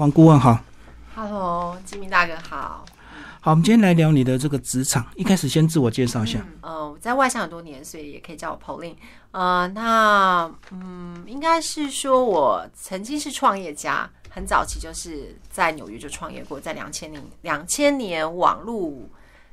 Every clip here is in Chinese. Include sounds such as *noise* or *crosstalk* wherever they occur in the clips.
黄顾问好。Hello，金明大哥好。好，我们今天来聊你的这个职场。一开始先自我介绍一下。呃，我在外商很多年，所以也可以叫我 Pauline。呃，那嗯，应该是说我曾经是创业家，很早期就是在纽约就创业过，在两千年两千年网络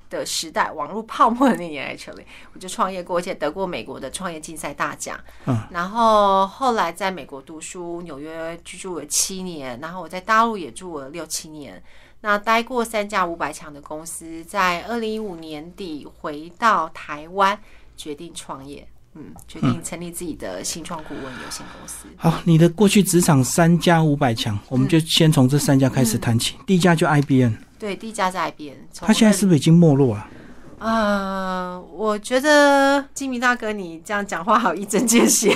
的时代，网络泡沫的那年，actually 我就创业过，而且得过美国的创业竞赛大奖。嗯，然后后来在美国读书，纽约居住了七年，然后我在大陆也住了六七年。那待过三家五百强的公司，在二零一五年底回到台湾，决定创业。嗯，决定成立自己的新创顾问有限公司。好，你的过去职场三家五百强，我们就先从这三家开始谈起。第一家就 IBM，对，第一家在 IBM，他现在是不是已经没落了？呃，我觉得金明大哥你这样讲话好一针见血。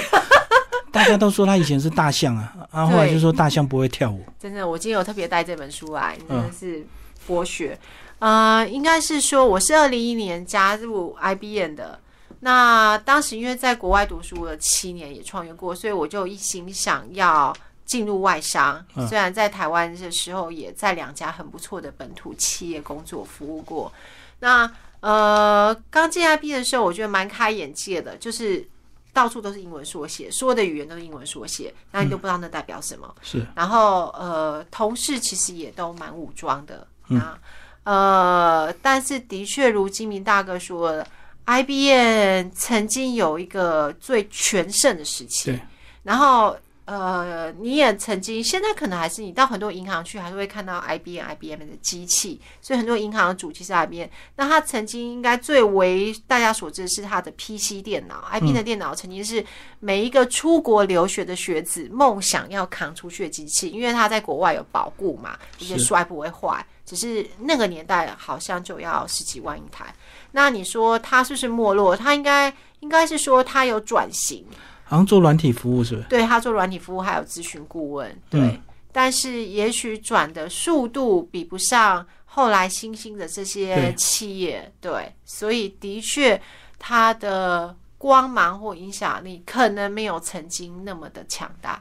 大家都说他以前是大象啊，然 *laughs* 后后来就说大象不会跳舞。真的，我今天有特别带这本书来，真的是博学。呃，应该是说我是二零一一年加入 IBM 的。那当时因为在国外读书了七年，也创业过，所以我就一心想要进入外商。嗯虽然在台湾的时候，也在两家很不错的本土企业工作服务过。那呃，刚进 IBM 的时候，我觉得蛮开眼界的，就是到处都是英文缩写，所有的语言都是英文缩写，那你都不知道那代表什么。是，然后呃，同事其实也都蛮武装的啊，呃，但是的确如金明大哥说的，IBM 曾经有一个最全盛的时期，然后呃，你也曾经，现在可能还是你到很多银行去，还是会看到 IBM、IBM 的机器，所以很多银行的主机是 IBM。那它曾经应该最为大家所知的是它的 PC 电脑，IBM 的电脑曾经是每一个出国留学的学子梦想要扛出去的机器，因为它在国外有保护嘛，而且摔不会坏。只是那个年代好像就要十几万一台。那你说它是不是没落？它应该应该是说它有转型，好像做软体服务是不是？对他做软体服务还有咨询顾问，对，嗯但是也许转的速度比不上后来新兴的这些企业，对，所以的确它的光芒或影响力可能没有曾经那么的强大。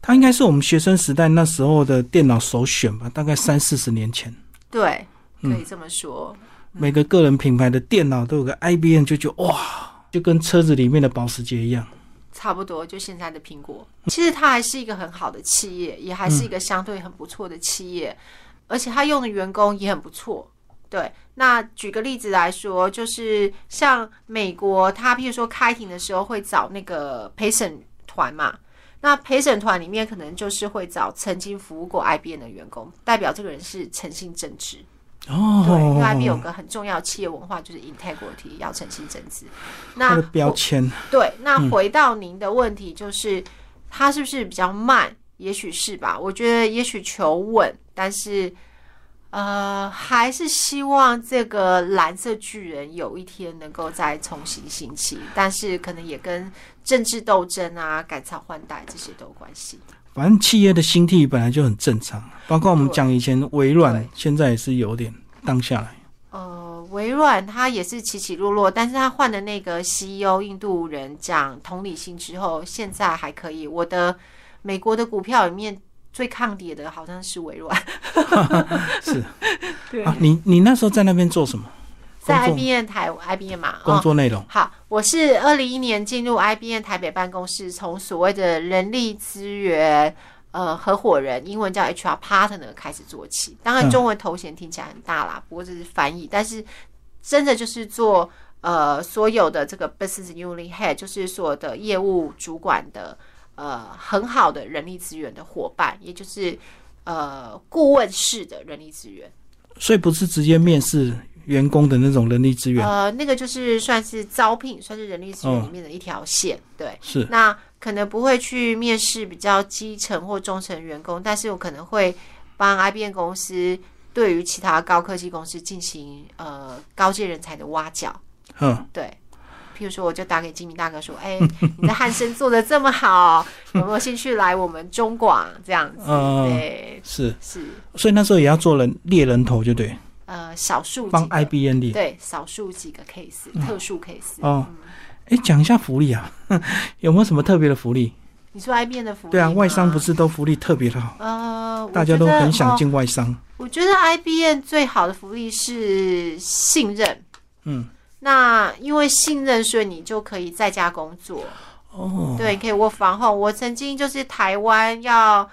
它应该是我们学生时代那时候的电脑首选吧，大概三四十年前，对，可嗯以这么说。每个个人品牌的电脑都有个 IBM，就觉得哇，就跟车子里面的保时捷一样。差不多就现在的苹果，其实它还是一个很好的企业，也还是一个相对很不错的企业，而且它用的员工也很不错。对，那举个例子来说，就是像美国，它譬如说开庭的时候会找那个陪审团嘛，那陪审团里面可能就是会找曾经服务过 IBM 的员工，代表这个人是诚信正直。哦，对，因为 IBM 有个很重要的企业文化就是 integrity，要诚信正直。那它的标签，对，那回到您的问题，就是、它是不是比较慢？也许是吧。我觉得也许求稳，但是呃，还是希望这个蓝色巨人有一天能够再重新兴起，但是可能也跟政治斗争啊、改朝换代这些都有关系。反正企业的兴替本来就很正常，包括我们讲以前微软对，现在也是有点当下来。呃，微软它也是起起落落，但是它换的那个 CEO 印度人讲同理心之后，现在还可以。我的美国的股票里面最抗跌的好像是微软，*laughs* 是 *laughs* 对啊，你你那时候在那边做什么在 IBM 台 IBM 嘛，工哦。作内容？好，我是二零一年进入 IBM 台北办公室，从所谓的人力资源呃合伙人，英文叫 HR partner 开始做起。当然，嗯中文头衔听起来很大啦，不过这是翻译，但是真的就是做呃所有的这个 business unit head，就是所有的业务主管的呃很好的人力资源的伙伴，也就是呃顾问式的人力资源。所以不是直接面试员工的那种人力资源，呃，那个就是算是招聘，算是人力资源哦里面的一条线，对。是那可能不会去面试比较基层或中层员工，但是我可能会帮 IBM 公司对于其他高科技公司进行呃高阶人才的挖角，嗯，对。譬如说，我就打给金明大哥说：“哎、你的汉森做的这么好，*laughs* 有没有兴趣来我们中广这样子？”嗯对，是，是所以那时候也要做人猎人头，就对，呃，少数几帮 IBN 猎。对少数几个 case，、特殊 case。哦，哎，讲一下福利啊，*laughs* 有没有什么特别的福利？你说 IBN 的福利？对啊，外商不是？都福利特别的好，呃，大家都很想哦进外商。我觉得 IBN 最好的福利是信任。嗯，那因为信任，所以你就可以在家工作。哦，对，可以 work from home。我曾经就是台湾要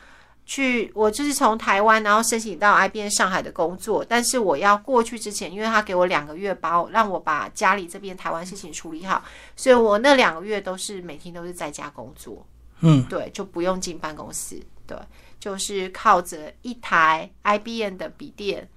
去，我就是从台湾然后申请到 IBM 上海的工作，但是我要过去之前，因为他给我两个月把我让我把家里这边台湾事情处理好，所以我那两个月都是每天都是在家工作。嗯，对，就不用进办公室，对，就是靠着一台 IBM 的笔电，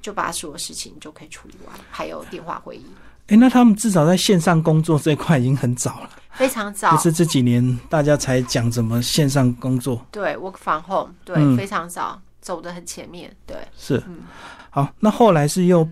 就把所有事情就可以处理完，还有电话会议，哎，那他们至少在线上工作这一块已经很早了，非常早不。是这几年大家才讲怎么线上工作。对，work from home，对，嗯非常早，走的很前面，对。是嗯，好，那后来是又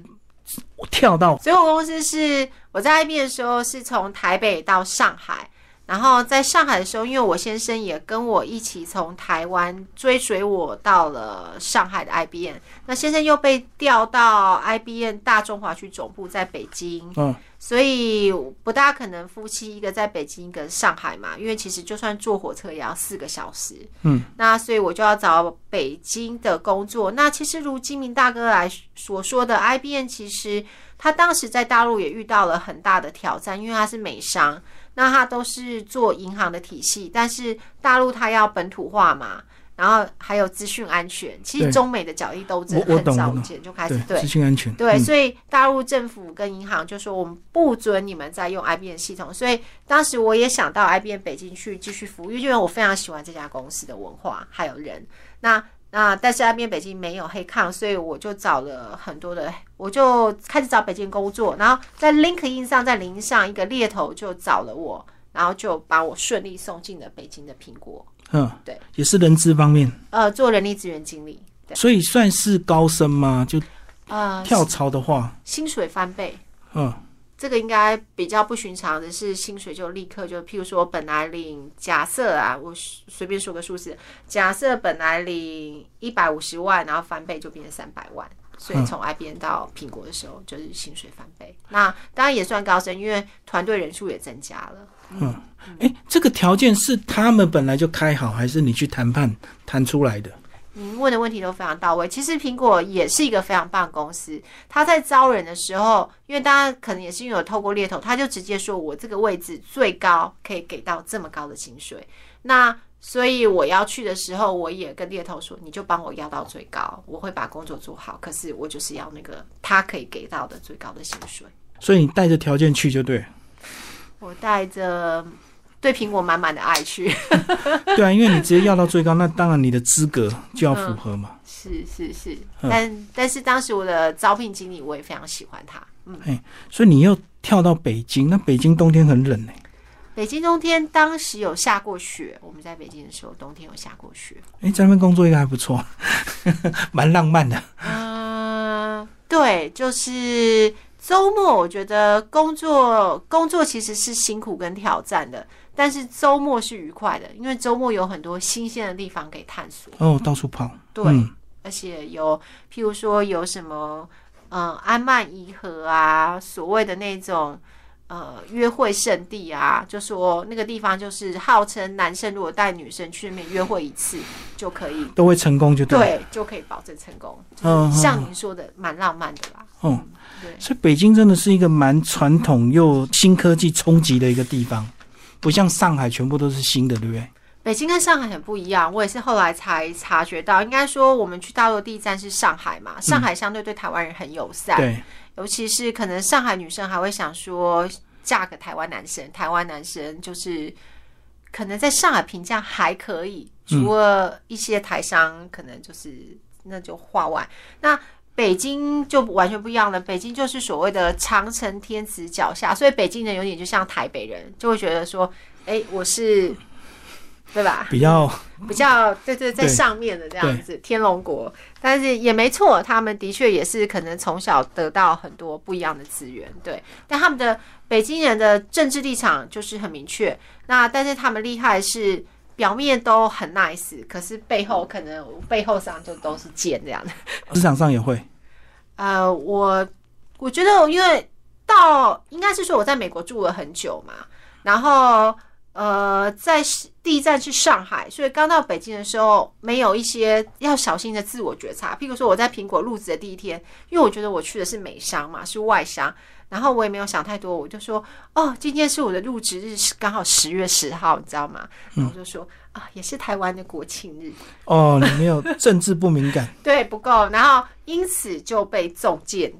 跳到所以我公司是我在 IBM 的时候是从台北到上海，然后在上海的时候，因为我先生也跟我一起从台湾追随我到了上海的 IBM，那先生又被调到 IBM 大中华区总部在北京，嗯所以不大可能夫妻一个在北京，一个上海嘛，因为其实就算坐火车也要四个小时。嗯，那所以我就要找北京的工作。那其实如金明大哥来所说的，IBM 其实他当时在大陆也遇到了很大的挑战，因为他是美商，那它都是做银行的体系，但是大陆它要本土化嘛。然后还有资讯安全，其实中美的角力斗争我我很早以懂我懂前就开始对对资讯安全，对，嗯所以大陆政府跟银行就说我们不准你们再用 IBM 系统，所以当时我也想到 IBM 北京去继续服务，因为我非常喜欢这家公司的文化还有人。那那但是 IBM 北京没有黑抗，所以我就找了很多的，我就开始找北京工作，然后在 LinkedIn 上，在零上一个猎头就找了我，然后就把我顺利送进了北京的苹果，嗯，对，也是人资方面，呃，做人力资源经理，对，所以算是高升吗？就呃，跳槽的话，薪水翻倍。嗯这个应该比较不寻常的是，薪水就立刻就，譬如说本来领，假设啊，我随便说个数字，假设本来领一百五十万，然后翻倍就变成三百万，所以从 IBM 到苹果的时候就是薪水翻倍。那当然也算高升，因为团队人数也增加了。嗯，哎，这个条件是他们本来就开好，还是你去谈判谈出来的？您问的问题都非常到位。其实苹果也是一个非常棒公司，他在招人的时候，因为大家可能也是因为有透过猎头，他就直接说我这个位置最高可以给到这么高的薪水。那所以我要去的时候，我也跟猎头说，你就帮我要到最高，我会把工作做好。可是我就是要那个他可以给到的最高的薪水。所以你带着条件去就对。我带着对苹果满满的爱去，*laughs* 对啊，因为你直接要到最高，那当然你的资格就要符合嘛。是是是，嗯但但是当时我的招聘经理我也非常喜欢他，嗯。所以你又跳到北京，那北京冬天很冷呢、北京冬天当时有下过雪，我们在北京的时候冬天有下过雪。哎、在那边工作应该还不错，*laughs* 蛮浪漫的。嗯、对，就是周末，我觉得工作工作其实是辛苦跟挑战的，但是周末是愉快的，因为周末有很多新鲜的地方可以探索。哦，到处跑。对，嗯而且有譬如说有什么，嗯、安曼怡河啊，所谓的那种。呃，约会圣地啊，就说那个地方就是号称男生如果带女生去那边约会一次就可以，都会成功就对。对，就可以保证成功。嗯就是像嗯您说的，蛮浪漫的啦。哦，对，所以北京真的是一个蛮传统又新科技冲击的一个地方，不像上海全部都是新的，对不对？北京跟上海很不一样，我也是后来才察觉到。应该说，我们去大陆的第一站是上海嘛，上海相对对台湾人很友善，对，尤其是可能上海女生还会想说嫁个台湾男生，台湾男生就是可能在上海评价还可以，除了一些台商可能就是那就话外。那北京就完全不一样了，北京就是所谓的长城天子脚下，所以北京人有点就像台北人，就会觉得说，哎、我是。对吧？比较比较对对，在上面的这样子，天龙国，但是也没错，他们的确也是可能从小得到很多不一样的资源，对。但他们的北京人的政治立场就是很明确，那但是他们厉害是表面都很 nice，可是背后可能背后上就都是剑这样的。*laughs* 职场上也会。呃，我我觉得，因为到应该是说我在美国住了很久嘛，然后呃，在第一站是上海，所以刚到北京的时候，没有一些要小心的自我觉察。譬如说，我在苹果入职的第一天，因为我觉得我去的是美商嘛，是外商，然后我也没有想太多，我就说，哦，今天是我的入职日，是刚好十月十号，你知道吗？然后我就说，啊，也是台湾的国庆日。哦，你没有政治不敏感，*laughs* 对，不够，然后因此就被中箭，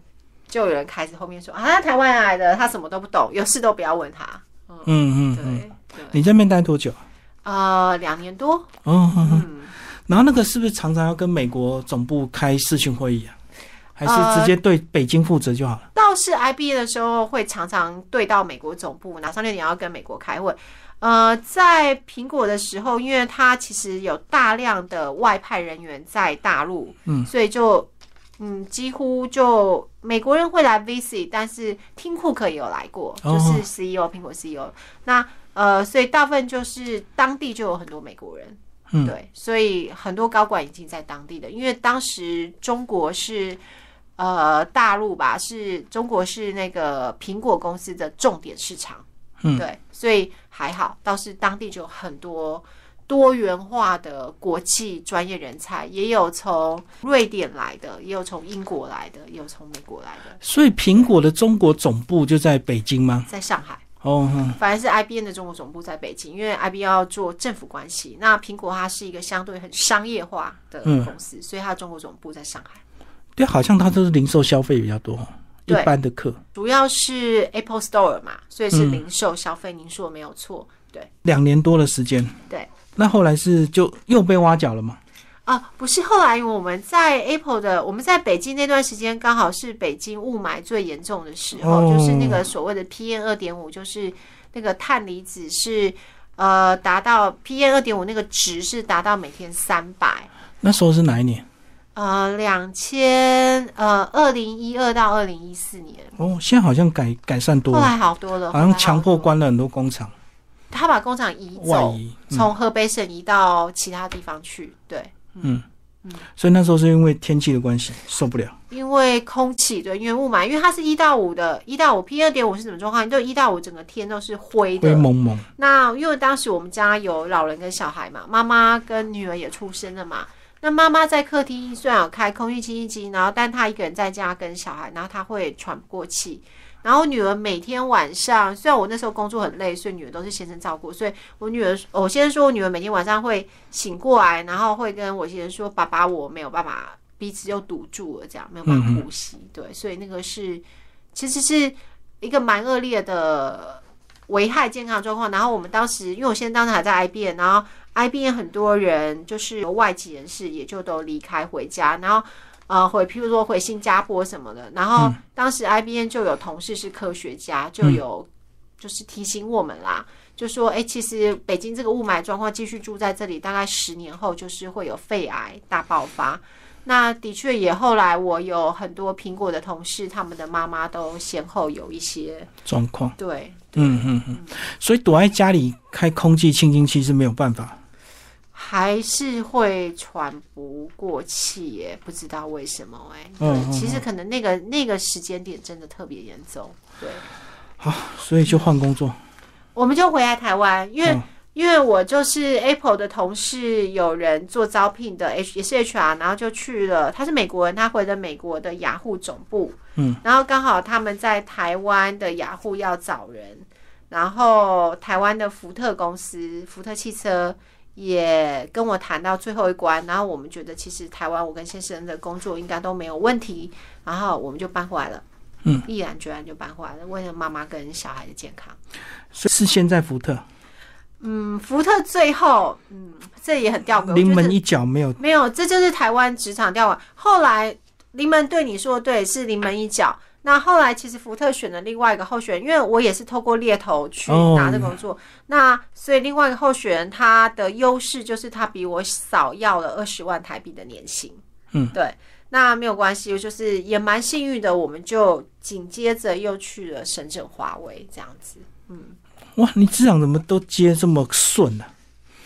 就有人开始后面说，啊，台湾来的，他什么都不懂，有事都不要问他。嗯嗯嗯。对。你在那边待多久？呃，两年多。哦，嗯，然后那个是不是常常要跟美国总部开视讯会议啊？还是直接对北京负责就好了？倒是 IB 的时候会常常对到美国总部，哪上六点要跟美国开会。呃，在苹果的时候，因为它其实有大量的外派人员在大陆，嗯，所以就嗯，几乎就美国人会来 visit，但是听库克也有来过，就是 CEO 苹果 CEO 那。呃，所以大部分就是当地就有很多美国人，嗯，对，所以很多高管已经在当地的，因为当时中国是呃大陆吧，是中国是那个苹果公司的重点市场，嗯，对，所以还好，倒是当地就有很多多元化的国际专业人才，也有从瑞典来的，也有从英国来的，也有从美国来的。所以苹果的中国总部就在北京吗？在上海。哦，反而是 IBM 的中国总部在北京，因为 IBM 要做政府关系。那苹果它是一个相对很商业化的公司，所以它的中国总部在上海。对，好像它都是零售消费比较多，一般的客主要是 Apple Store 嘛，所以是零售消费。您说的没有错，对。两年多的时间，对。那后来是就又被挖角了吗？啊，不是，后来我们在 Apple 的，我们在北京那段时间，刚好是北京雾霾最严重的时候，就是那个所谓的 PM 二点五，就是那个碳离子是呃达到 PM 二点五那个值是达到每天三百。那时候是哪一年？呃，两千呃二零一二到二零一四年。哦，现在好像改改善多了，后来好多了，好像强迫关了很多工厂。他把工厂移走，从河北省移到其他地方去，对。嗯嗯，所以那时候是因为天气的关系受不了，因为空气对，因为雾霾，因为它是一到五的，一到五 P 二点五是什么状况？就一到五整个天都是灰的，灰蒙蒙。那因为当时我们家有老人跟小孩嘛，妈妈跟女儿也出生了嘛。那妈妈在客厅虽然有开空气清新机，然后但她一个人在家跟小孩，然后她会喘不过气。然后女儿每天晚上，虽然我那时候工作很累，所以女儿都是先生照顾。所以我女儿，我先生说我女儿每天晚上会醒过来，然后会跟我先生说：“爸爸，我没有办法，鼻子又堵住了，这样没有办法呼吸。”对，所以那个是其实是一个蛮恶劣的危害健康状况。然后我们当时，因为我现在当时还在 IBM，然后 IBM 很多人就是外籍人士，也就都离开回家，然后。呃，回譬如说回新加坡什么的，然后当时 IBM 就有同事是科学家，就有就是提醒我们啦，就说哎，其实北京这个雾霾状况继续住在这里，大概十年后就是会有肺癌大爆发。那的确也后来我有很多苹果的同事，他们的妈妈都先后有一些状况。对，嗯嗯嗯，所以躲在家里开空气清新器是没有办法。还是会喘不过气耶，不知道为什么哎。嗯，其实可能那个那个时间点真的特别严重。对，好，所以就换工作。我们就回来台湾，因为因为我就是 Apple 的同事，有人做招聘的 H 也是 HR，然后就去了。他是美国人，他回了美国的雅虎总部。嗯，然后刚好他们在台湾的雅虎要找人，然后台湾的福特公司，福特汽车。也跟我谈到最后一关，然后我们觉得其实台湾我跟先生的工作应该都没有问题，然后我们就搬回来了，嗯，毅然决然就搬回来了，为了妈妈跟小孩的健康。是现在福特，嗯，福特最后，嗯，这也很吊诡，临门一脚没有，没有，这就是台湾职场吊诡。后来临门对你说对，是临门一脚。那后来其实福特选了另外一个候选人，因为我也是透过猎头去拿的工作，那所以另外一个候选人他的优势就是他比我少要了二十万台币的年薪。嗯，对，那没有关系，就是也蛮幸运的，我们就紧接着又去了深圳华为这样子。嗯，哇，你职场怎么都接这么顺呢？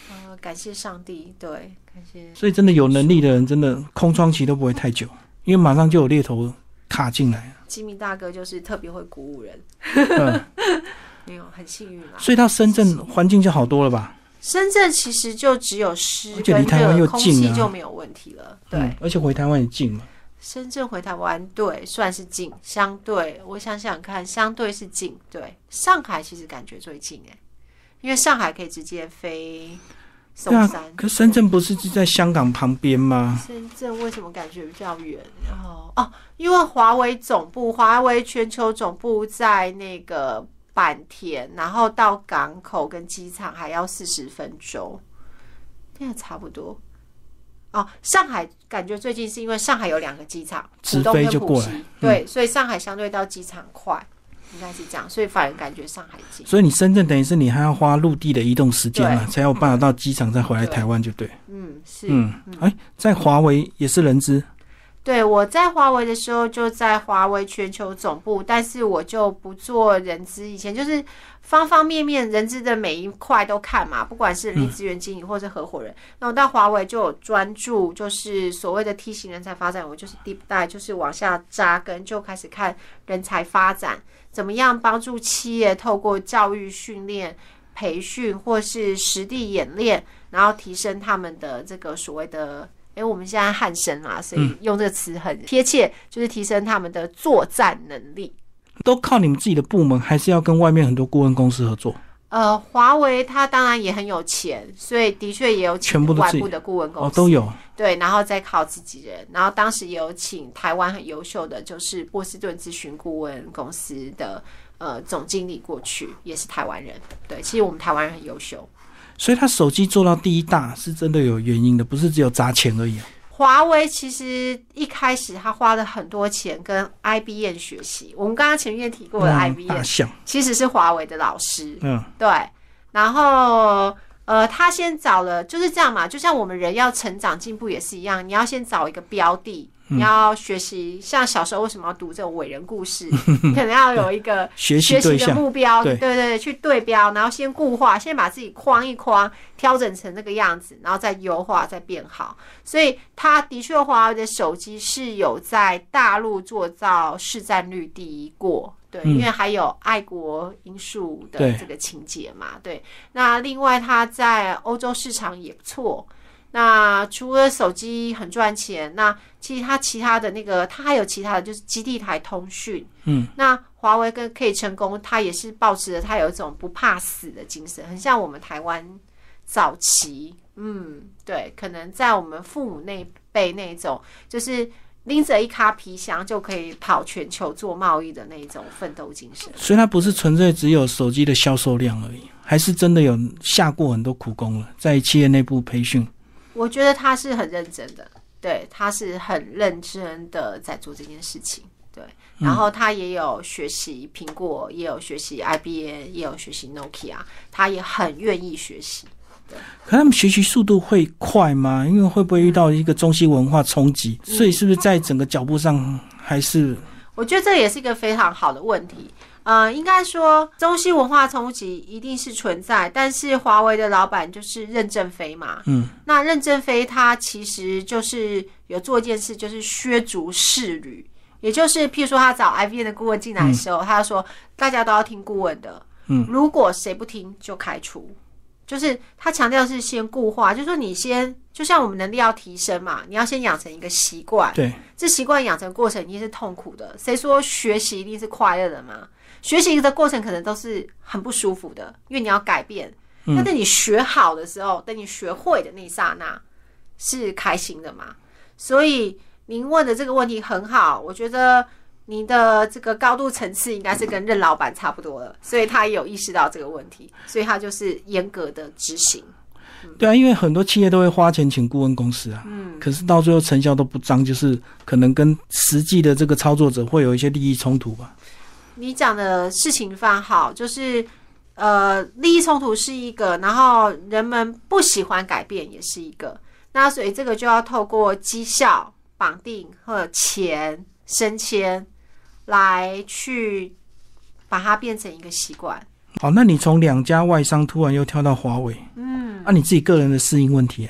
啊，感谢上帝，对，感谢。所以真的有能力的人，真的空窗期都不会太久，因为马上就有猎头卡进来。吉米大哥就是特别会鼓舞人，*laughs* 没有很幸运啦。所以到深圳环境就好多了吧？深圳其实就只有湿跟而且离台湾热，空又近就没有问题了。对，嗯，而且回台湾也近嘛。深圳回台湾对算是近，相对我想想看，相对是近。对，上海其实感觉最近哎、因为上海可以直接飞松对啊山。，可深圳不是就在香港旁边吗？深圳为什么感觉比较远？然后哦，因为华为总部，华为全球总部在那个坂田，然后到港口跟机场还要四十分钟，那也差不多。哦，上海感觉最近是因为上海有两个机场，直浦东跟浦飞就过来对，所以上海相对到机场快，应该是这样，所以反而感觉上海近。所以你深圳等于是你还要花陆地的移动时间嘛，才有办法到机场再回来台湾，就对。嗯，是，嗯，哎，在华为也是人资，对，我在华为的时候就在华为全球总部，但是我就不做人资，以前就是方方面面人资的每一块都看嘛，不管是人力资源经理或者合伙人。那我到华为就有专注，就是所谓的梯形人才发展，我就是 deep dive，就是往下扎根，就开始看人才发展怎么样帮助企业透过教育训练。培训或是实地演练，然后提升他们的这个所谓的诶，我们现在汉生嘛，所以用这个词很贴切，就是提升他们的作战能力。都靠你们自己的部门，还是要跟外面很多顾问公司合作？呃，华为它当然也很有钱，所以的确也有请全部都自己外部的顾问公司，哦，都有。对，然后再靠自己人，然后当时也有请台湾很优秀的，就是波士顿咨询顾问公司的呃总经理过去，也是台湾人。对，其实我们台湾人很优秀。所以他手机做到第一大是真的有原因的，不是只有砸钱而已啊。华为其实一开始他花了很多钱跟 IBM 学习，我们刚刚前面提过的嗯 IBM、其实是华为的老师，嗯，对，然后呃，他先找了就是这样嘛，就像我们人要成长进步也是一样，你要先找一个标的，嗯你要学习，像小时候为什么要读这种伟人故事，*laughs* 你可能要有一个 *laughs* 学习的，目标，对对对对，去对标，然后先固化，先把自己框一框，调整成那个样子，然后再优化，再变好。所以他的确，华为的手机是有在大陆做到市占率第一过。对，嗯因为还有爱国因素的这个情节嘛，对。那另外，它在欧洲市场也不错。那除了手机很赚钱，那其实它其他的那个，它还有其他的就是基地台通讯，嗯，那华为跟可以成功，它也是保持着它有一种不怕死的精神，很像我们台湾早期，嗯，对，可能在我们父母那一辈那种，就是拎着一卡皮箱就可以跑全球做贸易的那种奋斗精神。所以它不是纯粹只有手机的销售量而已，还是真的有下过很多苦功了，在企业内部培训。我觉得他是很认真的，对，他是很认真的在做这件事情，对。然后他也有学习苹果，也有学习 IBM，也有学习 Nokia，他也很愿意学习。可他们学习速度会快吗？因为会不会遇到一个中西文化冲击？所以是不是在整个脚步上还是我觉得这也是一个非常好的问题。呃，应该说中西文化冲击一定是存在，但是华为的老板就是任正非嘛。嗯，那任正非他其实就是有做一件事，就是削足适履，也就是譬如说他找 IBM 的顾问进来的时候，他就说大家都要听顾问的，嗯，如果谁不听就开除。就是他强调是先固化，就是说你先，就像我们能力要提升嘛，你要先养成一个习惯，对？这习惯养成过程一定是痛苦的。谁说学习一定是快乐的吗？学习的过程可能都是很不舒服的，因为你要改变。但等你学好的时候，等你学会的那一刹那，是开心的嘛？所以您问的这个问题很好，我觉得您的这个高度层次应该是跟任老板差不多了，所以他也有意识到这个问题，所以他就是严格的执行。对啊，因为很多企业都会花钱请顾问公司啊，嗯，可是到最后成效都不彰，就是可能跟实际的这个操作者会有一些利益冲突吧。你讲的事情非常好，就是呃，利益冲突是一个，然后人们不喜欢改变也是一个，那所以这个就要透过绩效绑定和钱升迁来去把它变成一个习惯。好，那你从两家外商突然又跳到华为，嗯，啊，你自己个人的适应问题、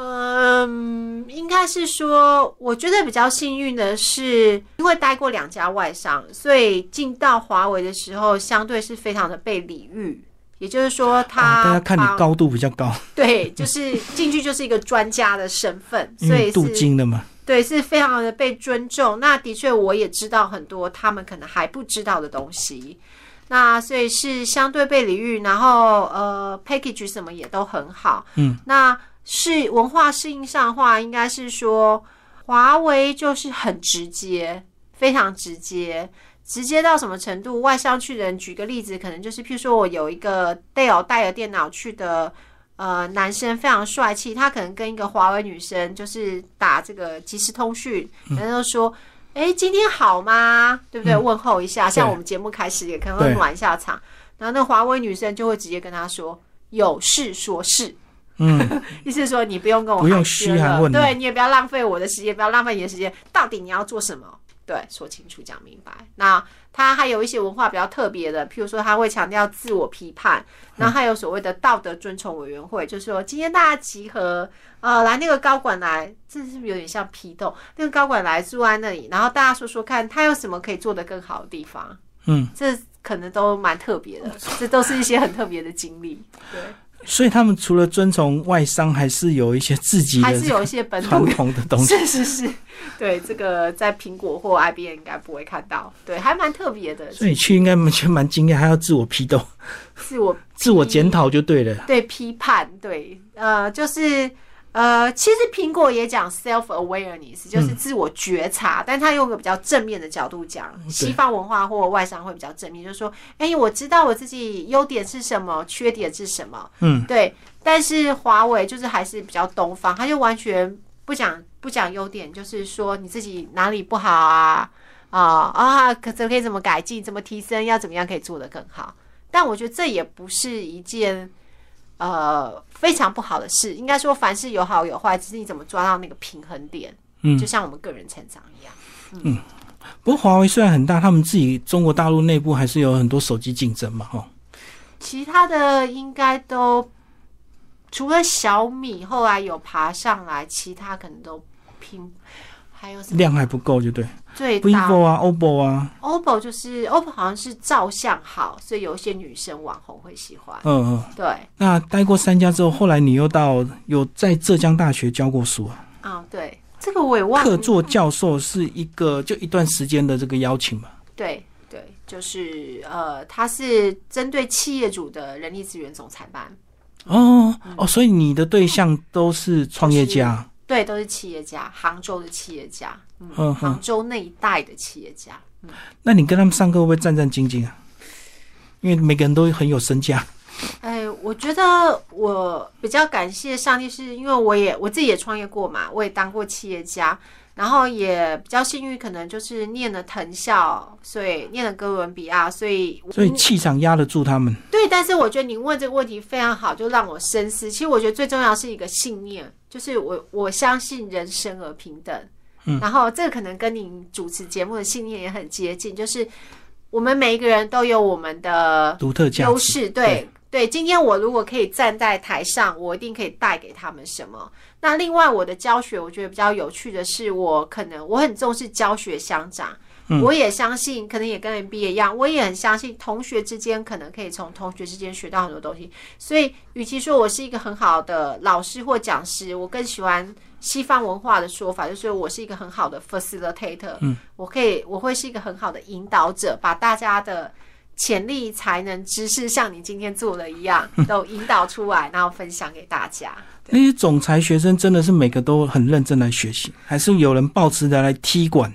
嗯，应该是说，我觉得比较幸运的是，因为待过两家外商，所以进到华为的时候，相对是非常的被礼遇。也就是说，他大家看你高度比较高，对，就是进去就是一个专家的身份，*laughs* 所以镀金的嘛，对，是非常的被尊重。那的确，我也知道很多他们可能还不知道的东西。那所以是相对被礼遇，然后呃，package 什么也都很好。嗯，那是文化适应上的话，应该是说华为就是很直接，非常直接，直接到什么程度？外商去的人，举个例子，可能就是譬如说我有一个 Dell 带着电脑去的呃男生，非常帅气，他可能跟一个华为女生就是打这个即时通讯，然后说。哎，今天好吗？对不对？问候一下，像我们节目开始也可能会暖一下场。然后那华为女生就会直接跟他说：“有事说事。”嗯，*laughs* 意思是说你不用跟我不用嘘寒问对你也不要浪费我的时间，不要浪费你的时间。到底你要做什么？对，说清楚，讲明白。那他还有一些文化比较特别的，譬如说他会强调自我批判，然后还有所谓的道德遵从委员会，就是说今天大家集合，呃，来那个高管来，这是不是有点像批斗？那个高管来住在那里，然后大家说说看他有什么可以做得更好的地方。嗯，这可能都蛮特别的，这都是一些很特别的经历。对。所以他们除了遵从外商，还是有一些自己的，还是有一些本土的东西。*laughs* 是是是，对这个在苹果或 IBM 应该不会看到，对，还蛮特别的。所以去应该蛮蛮惊讶，还要自我批斗，自我 *laughs* 自我检讨就对了。对，批判，对，呃，就是。呃，其实苹果也讲 self awareness，就是自我觉察，但他用个比较正面的角度讲，西方文化或外商会比较正面，就是说，哎，我知道我自己优点是什么，缺点是什么，嗯，对。但是华为就是还是比较东方，他就完全不讲不讲优点，就是说你自己哪里不好啊啊啊，可怎可以怎么改进，怎么提升，要怎么样可以做得更好？但我觉得这也不是一件。呃，非常不好的事，应该说凡事有好有坏，只是你怎么抓到那个平衡点。嗯，就像我们个人成长一样。嗯，不过华为虽然很大，他们自己中国大陆内部还是有很多手机竞争嘛，哈。其他的应该都除了小米后来有爬上来，其他可能都拼。还有什么量还不够就对，最 vivo 啊，oppo 啊，oppo 就是 oppo 好像是照相好，所以有一些女生网红会喜欢。嗯嗯，对。那待过三家之后，后来你又到有在浙江大学教过书啊？啊，对，这个我也忘了。客座教授是一个就一段时间的这个邀请嘛？对对，就是呃，他是针对企业主的人力资源总裁班。哦哦，所以你的对象都是创业家。对，都是企业家，杭州的企业家，嗯，杭州那一带的企业家。嗯，那你跟他们上课会不会战战兢兢啊？因为每个人都很有身价。哎，我觉得我比较感谢上帝，是因为我也我自己也创业过嘛，我也当过企业家。然后也比较幸运，可能就是念了藤校，所以念了哥伦比亚，所以所以气场压得住他们。对，但是我觉得你问这个问题非常好，就让我深思。其实我觉得最重要是一个信念，就是我我相信人生而平等。嗯，然后这个可能跟您主持节目的信念也很接近，就是我们每一个人都有我们的独特优势。对对，今天我如果可以站在台上，我一定可以带给他们什么。那另外，我的教学我觉得比较有趣的是，我可能我很重视教学相长，我也相信，可能也跟 MBA 一样，我也很相信同学之间可能可以从同学之间学到很多东西。所以，与其说我是一个很好的老师或讲师，我更喜欢西方文化的说法，就是我是一个很好的 facilitator。嗯，我可以，我会是一个很好的引导者，把大家的潜力、才能、知识，像你今天做的一样，都引导出来，然后分享给大家。那些总裁学生真的是每个都很认真来学习，还是有人抱持的来踢馆？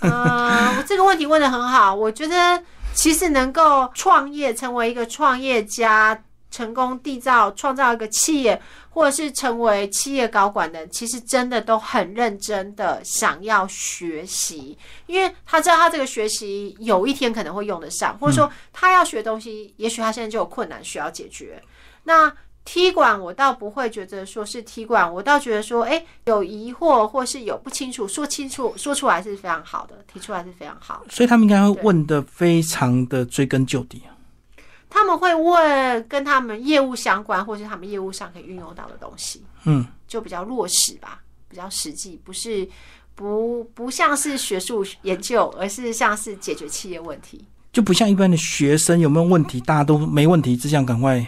呃，*laughs* 这个问题问的很好。我觉得其实能够创业，成为一个创业家，成功缔造、创造一个企业，或者是成为企业高管的，其实真的都很认真的想要学习，因为他知道他这个学习有一天可能会用得上，或者说他要学东西，也许他现在就有困难需要解决。那踢馆，我倒不会觉得说是踢馆，我倒觉得说，哎，有疑惑或是有不清楚，说清楚说出来是非常好的，提出来是非常好。所以他们应该会问的非常的追根究底啊。他们会问跟他们业务相关，或是他们业务上可以运用到的东西，嗯，就比较落实吧。比较实际，不是不不像是学术研究，而是像是解决企业问题。就不像一般的学生有没有问题，大家都没问题，只想赶快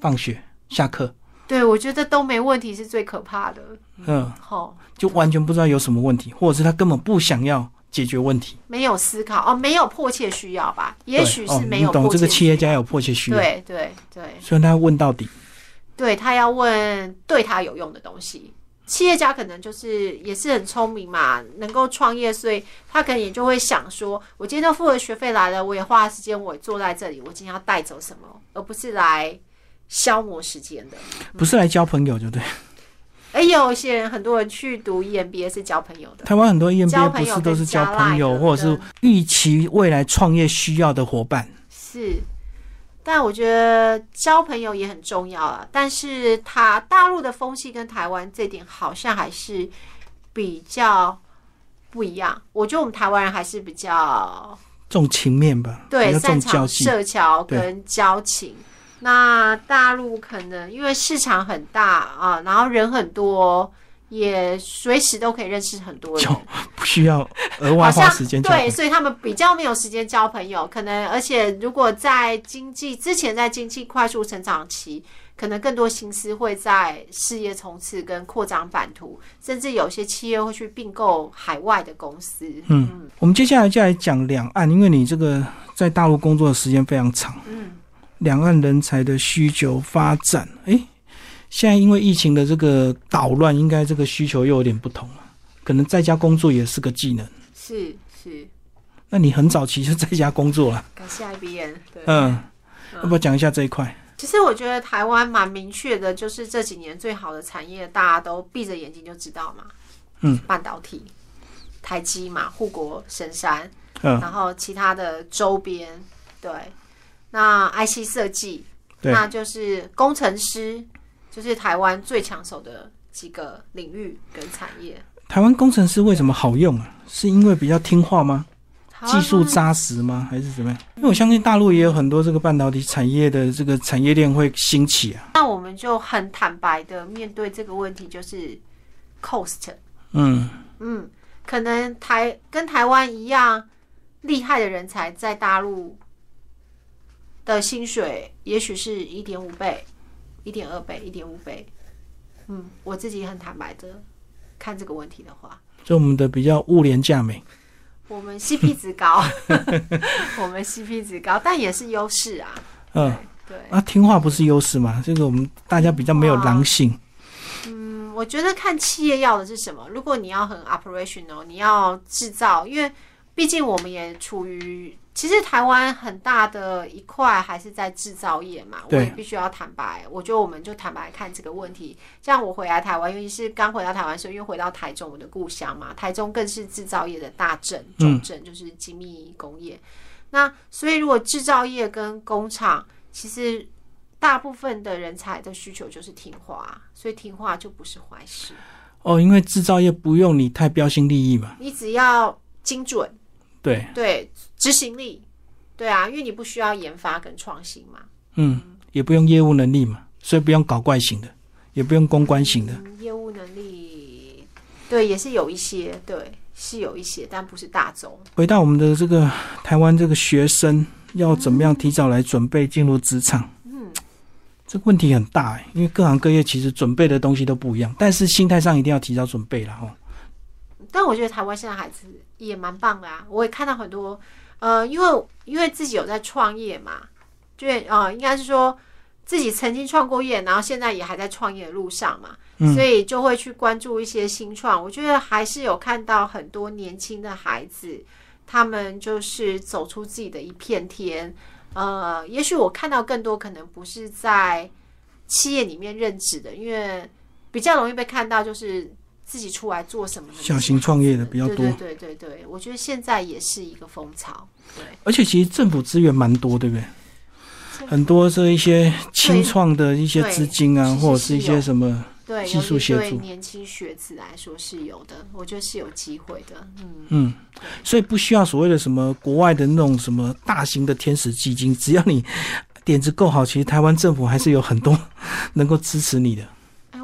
放学下课。对，我觉得都没问题是最可怕的。嗯，好，就完全不知道有什么问题，或者是他根本不想要解决问题。没有思考哦，没有迫切需要吧？也许是没有你懂这个企业家有迫切需要，对对对所以他要问到底。对，他要问对他有用的东西。企业家可能就是也是很聪明嘛，能够创业，所以他可能也就会想说，我今天都付了学费来了，我也花了时间，我也坐在这里，我今天要带走什么，而不是来消磨时间的。不是来交朋友，就对。而有些人，很多人去读 EMBA 是交朋友的，台湾很多 EMBA 不是都是交朋友，或者是预期未来创业需要的伙伴。是。但我觉得交朋友也很重要啊，但是他大陆的风气跟台湾这点好像还是比较不一样。我觉得我们台湾人还是比较重情面吧，比对较擅长。社交跟交情。那大陆可能因为市场很大啊，然后人很多，也随时都可以认识很多人就。不需要额外花时间对，所以他们比较没有时间交朋友，可能而且如果在经济之前在经济快速成长期，可能更多心思会在事业冲刺跟扩张版图，甚至有些企业会去并购海外的公司。嗯，我们接下来就来讲两岸，因为你这个在大陆工作的时间非常长，嗯，两岸人才的需求发展，诶，现在因为疫情的这个捣乱，应该这个需求又有点不同了。可能在家工作也是个技能。是是，那你很早期就在家工作了，感谢 IBN。对，嗯，要不要讲一下这一块？其实我觉得台湾蛮明确的，就是这几年最好的产业，大家都闭着眼睛就知道嘛。嗯，半导体、台积嘛，护国神山，嗯，然后其他的周边，对，那 IC 设计，那就是工程师，就是台湾最抢手的几个领域跟产业。台湾工程师为什么好用啊？是因为比较听话吗？技术扎实吗？还是怎么样？因为我相信大陆也有很多这个半导体产业的这个产业链会兴起啊。那我们就很坦白的面对这个问题，就是 cost。嗯，嗯，可能台跟台湾一样厉害的人才，在大陆的薪水也许是一点五倍、一点二倍、一点五倍。嗯，我自己很坦白的看这个问题的话，就我们的比较物廉价美。我们 CP 值高，*laughs* 我们 CP 值高，但也是优势啊。嗯，对，啊，听话不是优势嘛？这个我们大家比较没有狼性。嗯，我觉得看企业要的是什么。如果你要很 operational，你要制造，因为毕竟我们也处于，其实台湾很大的一块还是在制造业嘛。我也必须要坦白，我觉得我们就坦白看这个问题。像我回来台湾，尤其是刚回到台湾时候，因为回到台中我的故乡嘛，台中更是制造业的大镇重镇，就是精密工业。那所以如果制造业跟工厂，其实大部分的人才的需求就是听话，所以听话就不是坏事。哦，因为制造业不用你太标新立异嘛。你只要精准，对，对执行力，对啊，因为你不需要研发跟创新嘛。嗯，也不用业务能力嘛，所以不用搞怪型的，也不用公关型的。嗯，业务能力，对，也是有一些，对，是有一些，但不是大宗。回到我们的这个台湾这个学生要怎么样提早来准备进入职场？嗯，这个问题很大哎，因为各行各业其实准备的东西都不一样，但是心态上一定要提早准备了哦。但我觉得台湾现在孩子也蛮棒的啊，我也看到很多，呃，因为因为自己有在创业嘛，就呃，应该是说自己曾经创过业，然后现在也还在创业的路上嘛，嗯所以就会去关注一些新创。我觉得还是有看到很多年轻的孩子，他们就是走出自己的一片天。呃，也许我看到更多可能不是在企业里面任职的，因为比较容易被看到就是自己出来做什么的小型创业的比较多对对对我觉得现在也是一个风潮。对，而且其实政府资源蛮多，对不对？很多这一些清创的一些资金啊，或者是一些什么，对，技术协助对年轻学子来说是有的，我觉得是有机会的。嗯，嗯，所以不需要所谓的什么国外的那种什么大型的天使基金，只要你点子够好，其实台湾政府还是有很多 *laughs* 能够支持你的。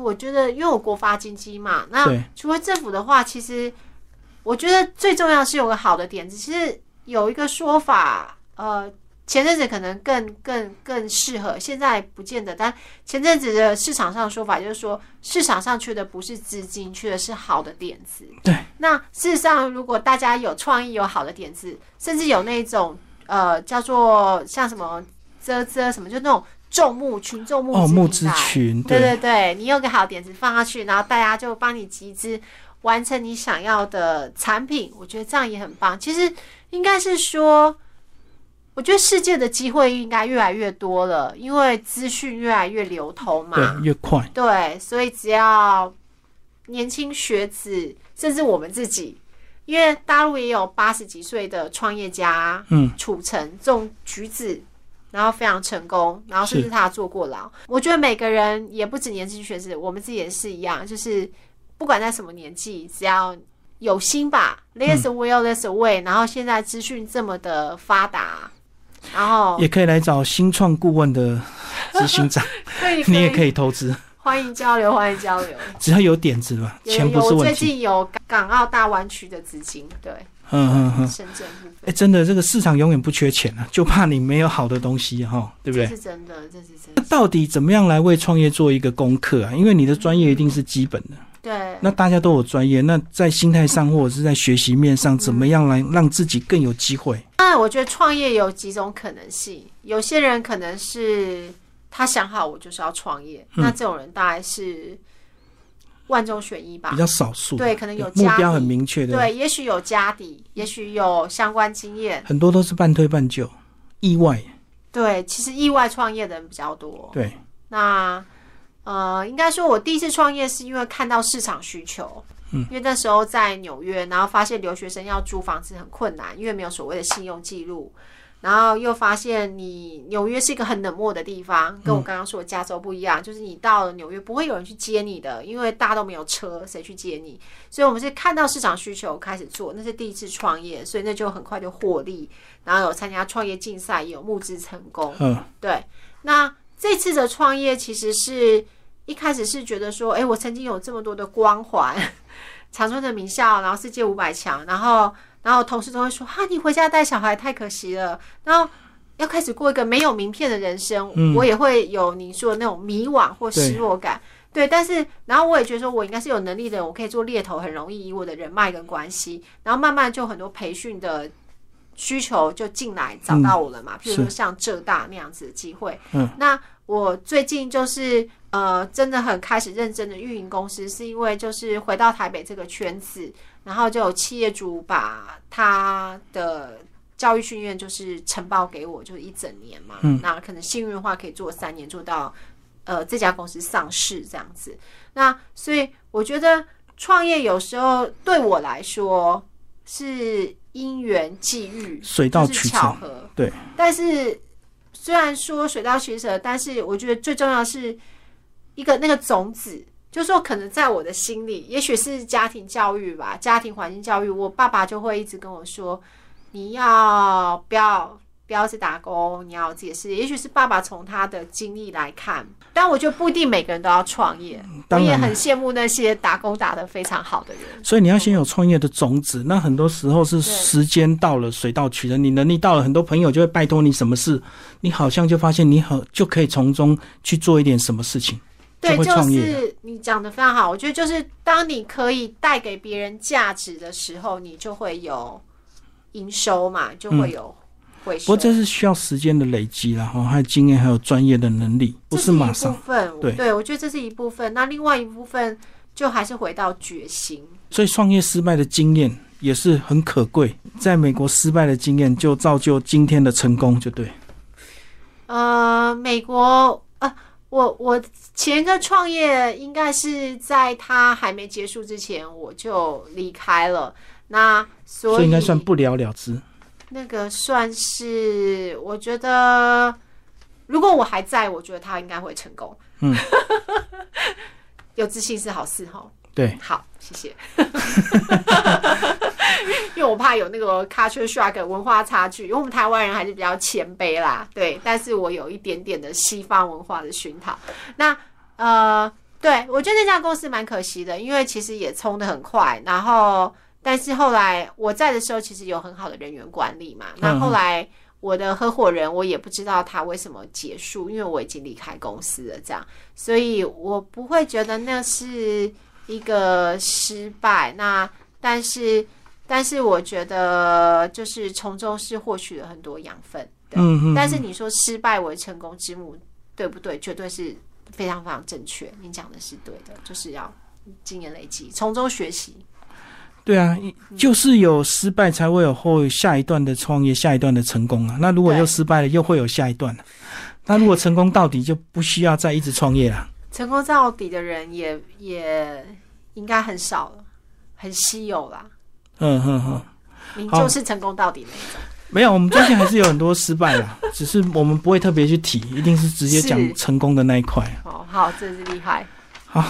哎，我觉得因为我国发经济嘛，那除了政府的话，其实我觉得最重要是有个好的点子。其实有一个说法，呃，前阵子可能更更更适合，现在不见得。但前阵子的市场上的说法就是说，市场上缺的不是资金，缺的是好的点子。对。那事实上，如果大家有创意、有好的点子，甚至有那种呃叫做像什么啧啧什么，就那种众募群众募哦，资募资群，对对对，你有个好点子放上去，然后大家就帮你集资，完成你想要的产品。我觉得这样也很棒。其实应该是说，我觉得世界的机会应该越来越多了，因为资讯越来越流通嘛。对，越快，对，所以只要年轻学子，甚至我们自己，因为大陆也有八十几岁的创业家，嗯，楚成种橘子，然后非常成功，然后甚至他坐过牢。我觉得每个人也不止年轻学子，我们自己也是一样，就是不管在什么年纪，只要有心吧，There's will, there's way。然后现在资讯这么的发达，然后也可以来找新创顾问的执行长，*laughs* 你也可以以投资，欢迎交流，欢迎交流。只要有点子吧，有钱不是问题。近有港澳大湾区的资金，对，嗯嗯嗯，深圳部哎，真的，这个市场永远不缺钱啊，就怕你没有好的东西哈，对不这对？是真的，这是真的那的。到底怎么样来为创业做一个功课啊？因为你的专业一定是基本的，对，那大家都有专业，那在心态上或者是在学习面上，怎么样来让自己更有机会？那我觉得创业有几种可能性，有些人可能是他想好我就是要创业，嗯那这种人大概是万中选一吧。比。较少数，对，可能有家目标很底，明确的，对，也许有家底，也许有相关经验，很多都是半推半就，意外，对，其实意外创业的人比较多。对，那呃，应该说，我第一次创业是因为看到市场需求，嗯，因为那时候在纽约，然后发现留学生要租房子很困难，因为没有所谓的信用记录，然后又发现你纽约是一个很冷漠的地方，跟我刚刚说的加州不一样，就是你到了纽约不会有人去接你的，因为大家都没有车，谁去接你？所以我们是看到市场需求开始做，那是第一次创业，所以那就很快就获利，然后有参加创业竞赛，也有募资成功，嗯，对，那这次的创业其实是一开始是觉得说，哎、我曾经有这么多的光环，*laughs* 长春的名校，然后世界五百强，然后然后同事都会说，哈，你回家带小孩太可惜了，然后。要开始过一个没有名片的人生，嗯我也会有你说的那种迷惘或失落感。对，但是然后我也觉得说，我应该是有能力的人，我可以做猎头，很容易以我的人脉跟关系，然后慢慢就很多培训的需求就进来找到我了嘛，譬如说像浙大那样子的机会。嗯，那我最近就是呃，真的很开始认真的运营公司，是因为就是回到台北这个圈子，然后就有企业主把他的教育训练就是承包给我，就是一整年嘛。嗯，那可能幸运的话可以做三年，做到呃这家公司上市这样子。那所以我觉得创业有时候对我来说是因缘际遇，水到就是渠成，巧合。对，但是虽然说水到渠成，但是我觉得最重要是一个那个种子，就说可能在我的心里，也许是家庭教育吧，家庭环境教育，我爸爸就会一直跟我说，你要不要不要去打工，你要有自己的事业。也许是爸爸从他的经历来看，但我觉得不一定每个人都要创业。我也很羡慕那些打工打得非常好的人。所以你要先有创业的种子，那很多时候是时间到了，水到渠成，你能力到了，很多朋友就会拜托你什么事，你好像就发现你很就可以从中去做一点什么事情，对，就是你讲的非常好。我觉得就是当你可以带给别人价值的时候，你就会有营收嘛，就会有不过这是需要时间的累积啦，哈，还有经验，还有专业的能力，不是马上部。分，对我觉得这是一部分。那另外一部分就还是回到决心。所以创业失败的经验也是很可贵，在美国失败的经验就造就今天的成功，就对。呃，美国呃，我我前一个创业应该是在他还没结束之前我就离开了。那所以应该算不了了之。那个算是，我觉得如果我还在，我觉得他应该会成功。嗯，*laughs* 有自信是好事哈。对，好，谢谢。*laughs* 因为我怕有那个 culture shock 文化差距，因为我们台湾人还是比较谦卑啦，对。但是我有一点点的西方文化的熏陶。那呃，对，我觉得那家公司蛮可惜的，因为其实也冲的很快，然后但是后来我在的时候，其实有很好的人员管理嘛。那后来我的合伙人，我也不知道他为什么结束，因为我已经离开公司了，这样，所以我不会觉得那是一个失败。那但是但是我觉得就是从中是获取了很多养分。嗯嗯。但是你说失败为成功之母，对不对？绝对是。非常非常正确，你讲的是对的，就是要经验累积，从中学习。对啊，就是有失败才会有后下一段的创业，下一段的成功啊。那如果又失败了，又会有下一段那如果成功到底，就不需要再一直创业了。成功到底的人也也应该很少了，很稀有啦。嗯哼哼，你就是成功到底那一种。没有，我们最近还是有很多失败的，*laughs* 只是我们不会特别去提，一定是直接讲成功的那一块。哦，好，真是厉害。好，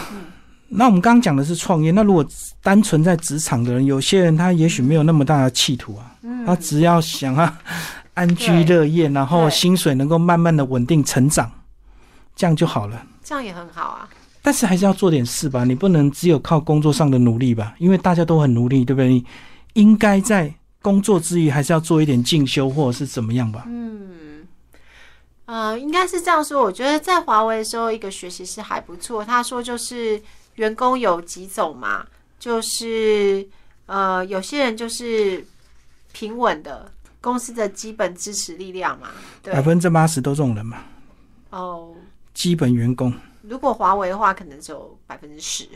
那我们刚刚讲的是创业，那如果单纯在职场的人，有些人他也许没有那么大的企图啊，他只要想啊安居乐业，然后薪水能够慢慢的稳定成长，这样就好了。这样也很好啊。但是还是要做点事吧，你不能只有靠工作上的努力吧，因为大家都很努力，对不对？你应该在。工作之余还是要做一点进修，或者是怎么样吧？嗯，呃，应该是这样说。我觉得在华为的时候，一个学习是还不错。他说就是员工有几种嘛，就是呃，有些人就是平稳的公司的基本支持力量嘛，百分之八十都这种人嘛。哦，基本员工。如果华为的话，可能只有百分之十，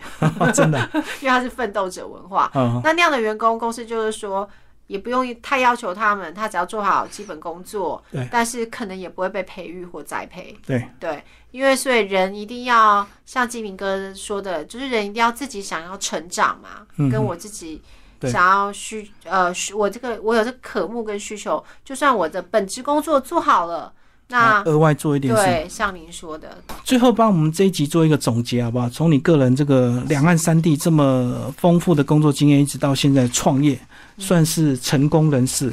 真的，*laughs* 因为他是奋斗者文化。那那样的员工，公司就是说。也不用太要求他们，他只要做好基本工作，对，但是可能也不会被培育或栽培，对。对，因为所以人一定要像金明哥说的，就是人一定要自己想要成长嘛，跟我自己想要需呃，我这个我有这个渴慕跟需求，就算我的本职工作做好了，那额外做一点对，像您说的，最后帮我们这一集做一个总结好不好？从你个人这个两岸三地这么丰富的工作经验，一直到现在创业。算是成功人士，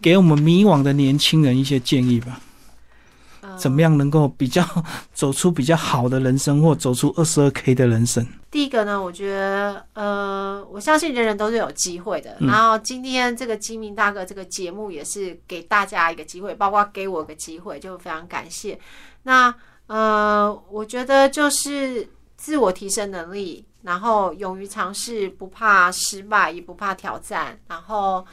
给我们迷惘的年轻人一些建议吧。怎么样能够比较 *laughs* 走出比较好的人生，或走出二十二 K 的人生？第一个呢，我觉得，呃，我相信人人都是有机会的。然后今天这个金明大哥这个节目也是给大家一个机会，包括给我个机会，就非常感谢。那呃，我觉得就是自我提升能力。然后勇于尝试，不怕失败，也不怕挑战。然后，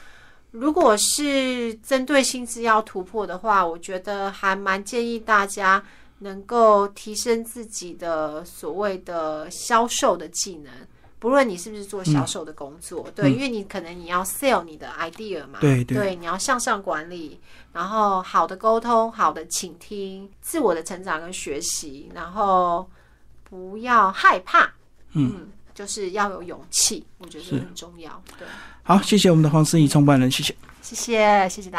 如果是针对薪资要突破的话，我觉得还蛮建议大家能够提升自己的所谓的销售的技能。不论你是不是做销售的工作，对，因为你可能你要 sell 你的 idea 嘛，对对，你要向上管理，然后好的沟通，好的倾听，自我的成长跟学习，然后不要害怕。嗯，就是要有勇气，我觉得很重要。对，好，谢谢我们的黄思怡创办人，谢谢，谢谢，谢谢大家。